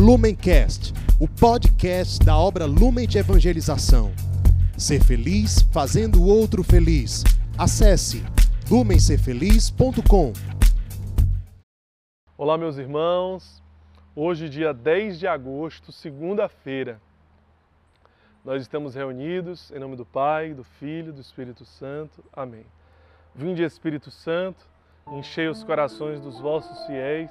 Lumencast, o podcast da obra Lumen de Evangelização. Ser feliz fazendo o outro feliz. Acesse lumencerfeliz.com. Olá, meus irmãos. Hoje, dia 10 de agosto, segunda-feira. Nós estamos reunidos em nome do Pai, do Filho do Espírito Santo. Amém. Vinde, Espírito Santo, enchei os corações dos vossos fiéis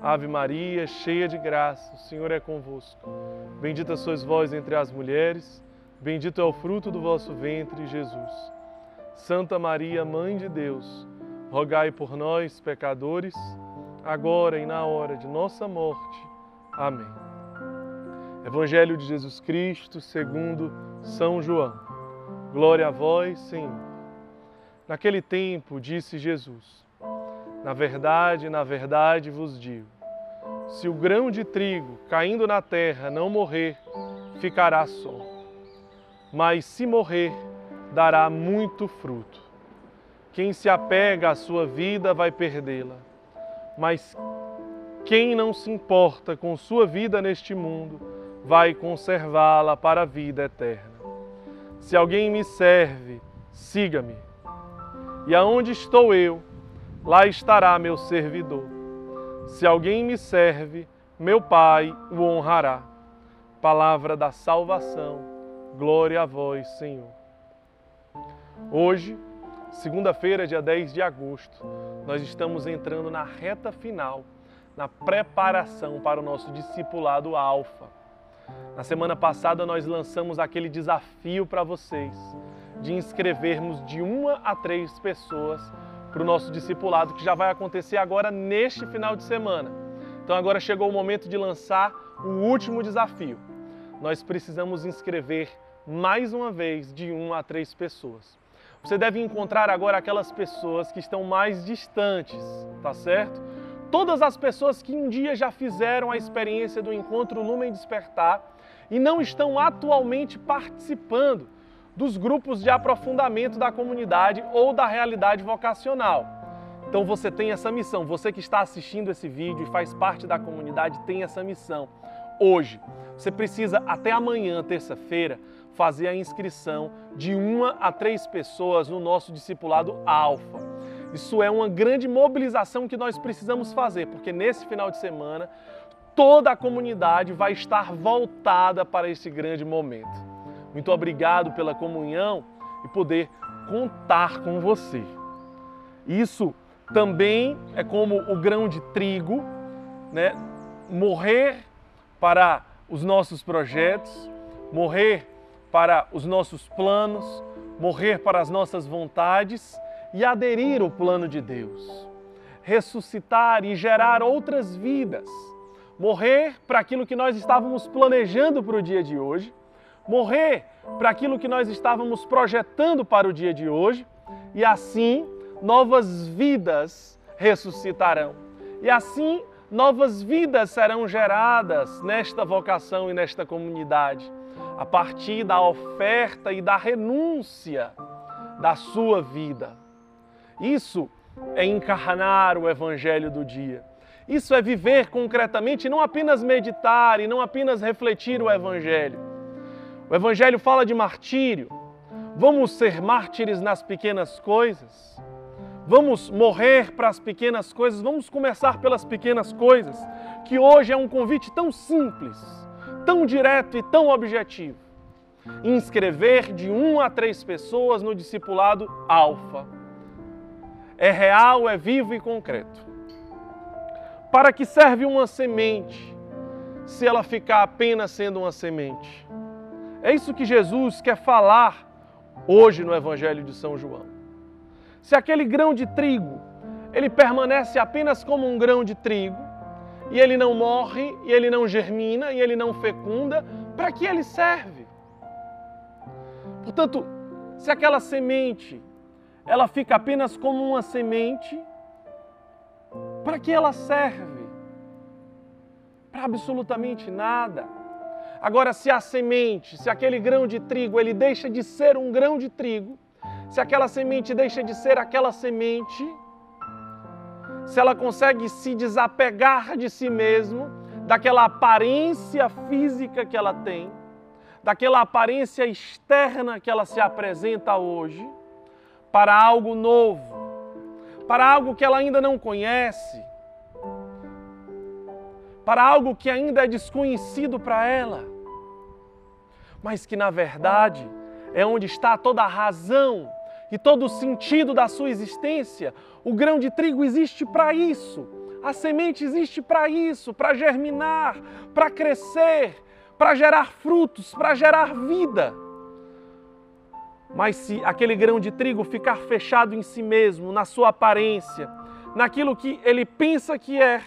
Ave Maria, cheia de graça, o Senhor é convosco. Bendita sois vós entre as mulheres, bendito é o fruto do vosso ventre, Jesus. Santa Maria, Mãe de Deus, rogai por nós, pecadores, agora e na hora de nossa morte. Amém. Evangelho de Jesus Cristo, segundo São João. Glória a vós, Senhor. Naquele tempo, disse Jesus: na verdade, na verdade vos digo: se o grão de trigo caindo na terra não morrer, ficará só. Mas se morrer, dará muito fruto. Quem se apega à sua vida vai perdê-la. Mas quem não se importa com sua vida neste mundo, vai conservá-la para a vida eterna. Se alguém me serve, siga-me. E aonde estou eu, lá estará meu servidor. Se alguém me serve, meu Pai o honrará. Palavra da salvação, glória a vós, Senhor. Hoje, segunda-feira, dia 10 de agosto, nós estamos entrando na reta final, na preparação para o nosso discipulado Alfa. Na semana passada, nós lançamos aquele desafio para vocês de inscrevermos de uma a três pessoas para o nosso discipulado, que já vai acontecer agora neste final de semana. Então agora chegou o momento de lançar o último desafio. Nós precisamos inscrever mais uma vez de uma a três pessoas. Você deve encontrar agora aquelas pessoas que estão mais distantes, tá certo? Todas as pessoas que um dia já fizeram a experiência do encontro Lumen Despertar e não estão atualmente participando dos grupos de aprofundamento da comunidade ou da realidade vocacional. Então você tem essa missão, você que está assistindo esse vídeo e faz parte da comunidade tem essa missão. Hoje, você precisa até amanhã, terça-feira, fazer a inscrição de uma a três pessoas no nosso discipulado Alfa. Isso é uma grande mobilização que nós precisamos fazer, porque nesse final de semana toda a comunidade vai estar voltada para esse grande momento. Muito obrigado pela comunhão e poder contar com você. Isso também é como o grão de trigo, né? Morrer para os nossos projetos, morrer para os nossos planos, morrer para as nossas vontades e aderir ao plano de Deus. Ressuscitar e gerar outras vidas. Morrer para aquilo que nós estávamos planejando para o dia de hoje morrer para aquilo que nós estávamos projetando para o dia de hoje, e assim novas vidas ressuscitarão. E assim novas vidas serão geradas nesta vocação e nesta comunidade, a partir da oferta e da renúncia da sua vida. Isso é encarnar o evangelho do dia. Isso é viver concretamente, não apenas meditar e não apenas refletir o evangelho, o Evangelho fala de martírio. Vamos ser mártires nas pequenas coisas. Vamos morrer para as pequenas coisas. Vamos começar pelas pequenas coisas, que hoje é um convite tão simples, tão direto e tão objetivo. Inscrever de um a três pessoas no discipulado alfa. É real, é vivo e concreto. Para que serve uma semente, se ela ficar apenas sendo uma semente? É isso que Jesus quer falar hoje no Evangelho de São João. Se aquele grão de trigo, ele permanece apenas como um grão de trigo, e ele não morre, e ele não germina, e ele não fecunda, para que ele serve? Portanto, se aquela semente ela fica apenas como uma semente, para que ela serve? Para absolutamente nada. Agora, se a semente, se aquele grão de trigo, ele deixa de ser um grão de trigo, se aquela semente deixa de ser aquela semente, se ela consegue se desapegar de si mesmo, daquela aparência física que ela tem, daquela aparência externa que ela se apresenta hoje, para algo novo, para algo que ela ainda não conhece, para algo que ainda é desconhecido para ela, mas que na verdade é onde está toda a razão e todo o sentido da sua existência. O grão de trigo existe para isso, a semente existe para isso, para germinar, para crescer, para gerar frutos, para gerar vida. Mas se aquele grão de trigo ficar fechado em si mesmo, na sua aparência, naquilo que ele pensa que é,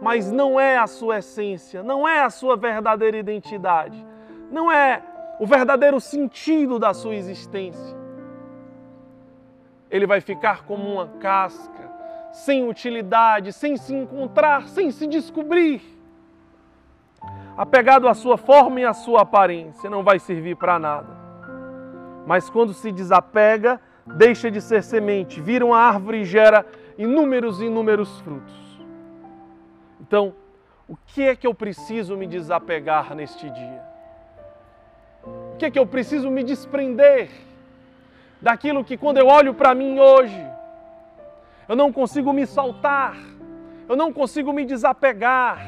mas não é a sua essência, não é a sua verdadeira identidade, não é o verdadeiro sentido da sua existência. Ele vai ficar como uma casca, sem utilidade, sem se encontrar, sem se descobrir. Apegado à sua forma e à sua aparência, não vai servir para nada. Mas quando se desapega, deixa de ser semente, vira uma árvore e gera inúmeros e inúmeros frutos. Então, o que é que eu preciso me desapegar neste dia? O que é que eu preciso me desprender daquilo que, quando eu olho para mim hoje, eu não consigo me soltar, eu não consigo me desapegar.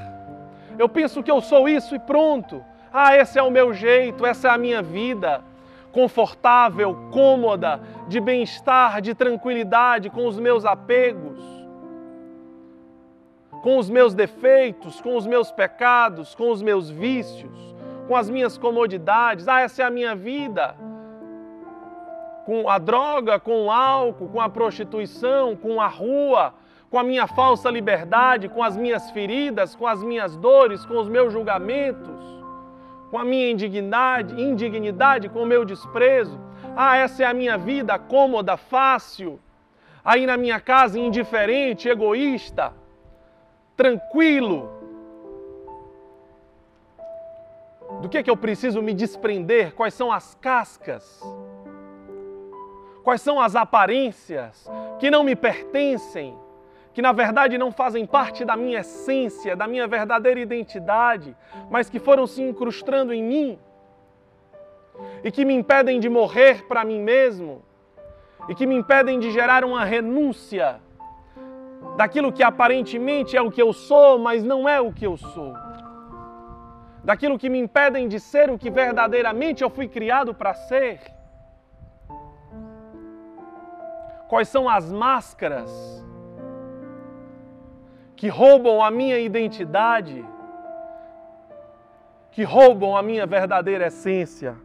Eu penso que eu sou isso e pronto. Ah, esse é o meu jeito, essa é a minha vida confortável, cômoda, de bem-estar, de tranquilidade com os meus apegos, com os meus defeitos, com os meus pecados, com os meus vícios, com as minhas comodidades. Ah, essa é a minha vida. Com a droga, com o álcool, com a prostituição, com a rua, com a minha falsa liberdade, com as minhas feridas, com as minhas dores, com os meus julgamentos com a minha indignidade, indignidade, com o meu desprezo. Ah, essa é a minha vida cômoda, fácil. Aí na minha casa, indiferente, egoísta, tranquilo. Do que, é que eu preciso me desprender? Quais são as cascas? Quais são as aparências que não me pertencem? que na verdade não fazem parte da minha essência, da minha verdadeira identidade, mas que foram se incrustando em mim e que me impedem de morrer para mim mesmo e que me impedem de gerar uma renúncia daquilo que aparentemente é o que eu sou, mas não é o que eu sou. Daquilo que me impedem de ser o que verdadeiramente eu fui criado para ser. Quais são as máscaras que roubam a minha identidade, que roubam a minha verdadeira essência.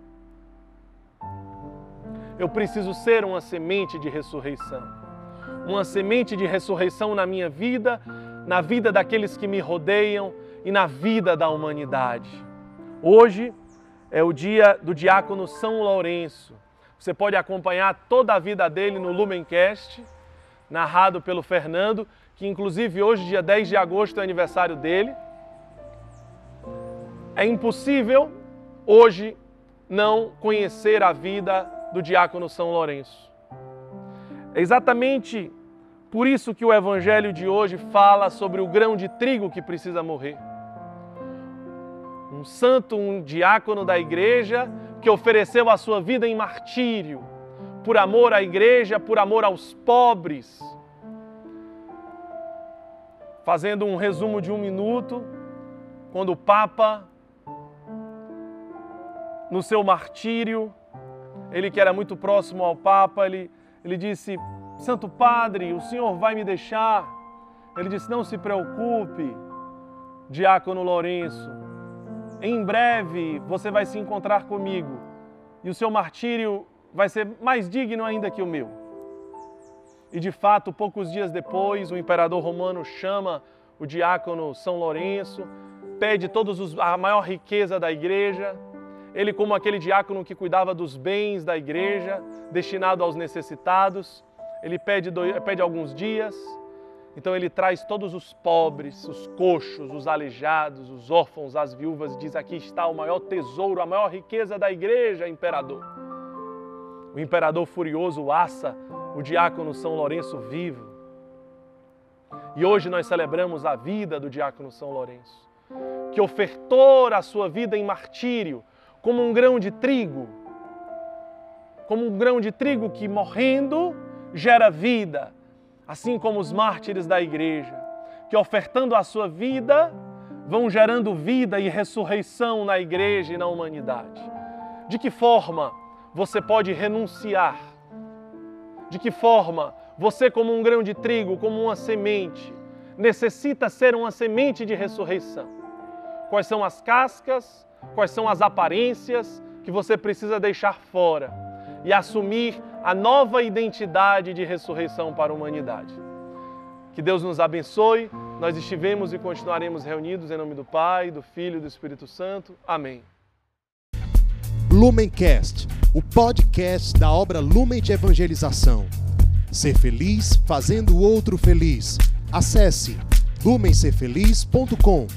Eu preciso ser uma semente de ressurreição. Uma semente de ressurreição na minha vida, na vida daqueles que me rodeiam e na vida da humanidade. Hoje é o dia do diácono São Lourenço. Você pode acompanhar toda a vida dele no Lumencast, narrado pelo Fernando, que inclusive hoje, dia 10 de agosto, é aniversário dele. É impossível hoje não conhecer a vida do diácono São Lourenço. É exatamente por isso que o evangelho de hoje fala sobre o grão de trigo que precisa morrer. Um santo, um diácono da igreja que ofereceu a sua vida em martírio, por amor à igreja, por amor aos pobres, fazendo um resumo de um minuto, quando o Papa, no seu martírio, ele que era muito próximo ao Papa, ele, ele disse: Santo Padre, o senhor vai me deixar? Ele disse: Não se preocupe, Diácono Lourenço, em breve você vai se encontrar comigo e o seu martírio vai ser mais digno ainda que o meu. E de fato, poucos dias depois, o imperador romano chama o diácono São Lourenço, pede todos os, a maior riqueza da igreja. ele como aquele diácono que cuidava dos bens da igreja, destinado aos necessitados, ele pede, pede alguns dias, então ele traz todos os pobres, os coxos, os aleijados, os órfãos, as viúvas, diz: Aqui está o maior tesouro, a maior riqueza da igreja, imperador. O imperador furioso assa o diácono São Lourenço vivo. E hoje nós celebramos a vida do diácono São Lourenço, que ofertou a sua vida em martírio, como um grão de trigo, como um grão de trigo que morrendo gera vida, assim como os mártires da igreja, que ofertando a sua vida, vão gerando vida e ressurreição na igreja e na humanidade. De que forma você pode renunciar? De que forma você, como um grão de trigo, como uma semente, necessita ser uma semente de ressurreição? Quais são as cascas, quais são as aparências que você precisa deixar fora e assumir a nova identidade de ressurreição para a humanidade. Que Deus nos abençoe. Nós estivemos e continuaremos reunidos em nome do Pai, do Filho e do Espírito Santo. Amém. Lumencast, o podcast da obra Lumen de Evangelização. Ser feliz fazendo o outro feliz. Acesse lumencerfeliz.com.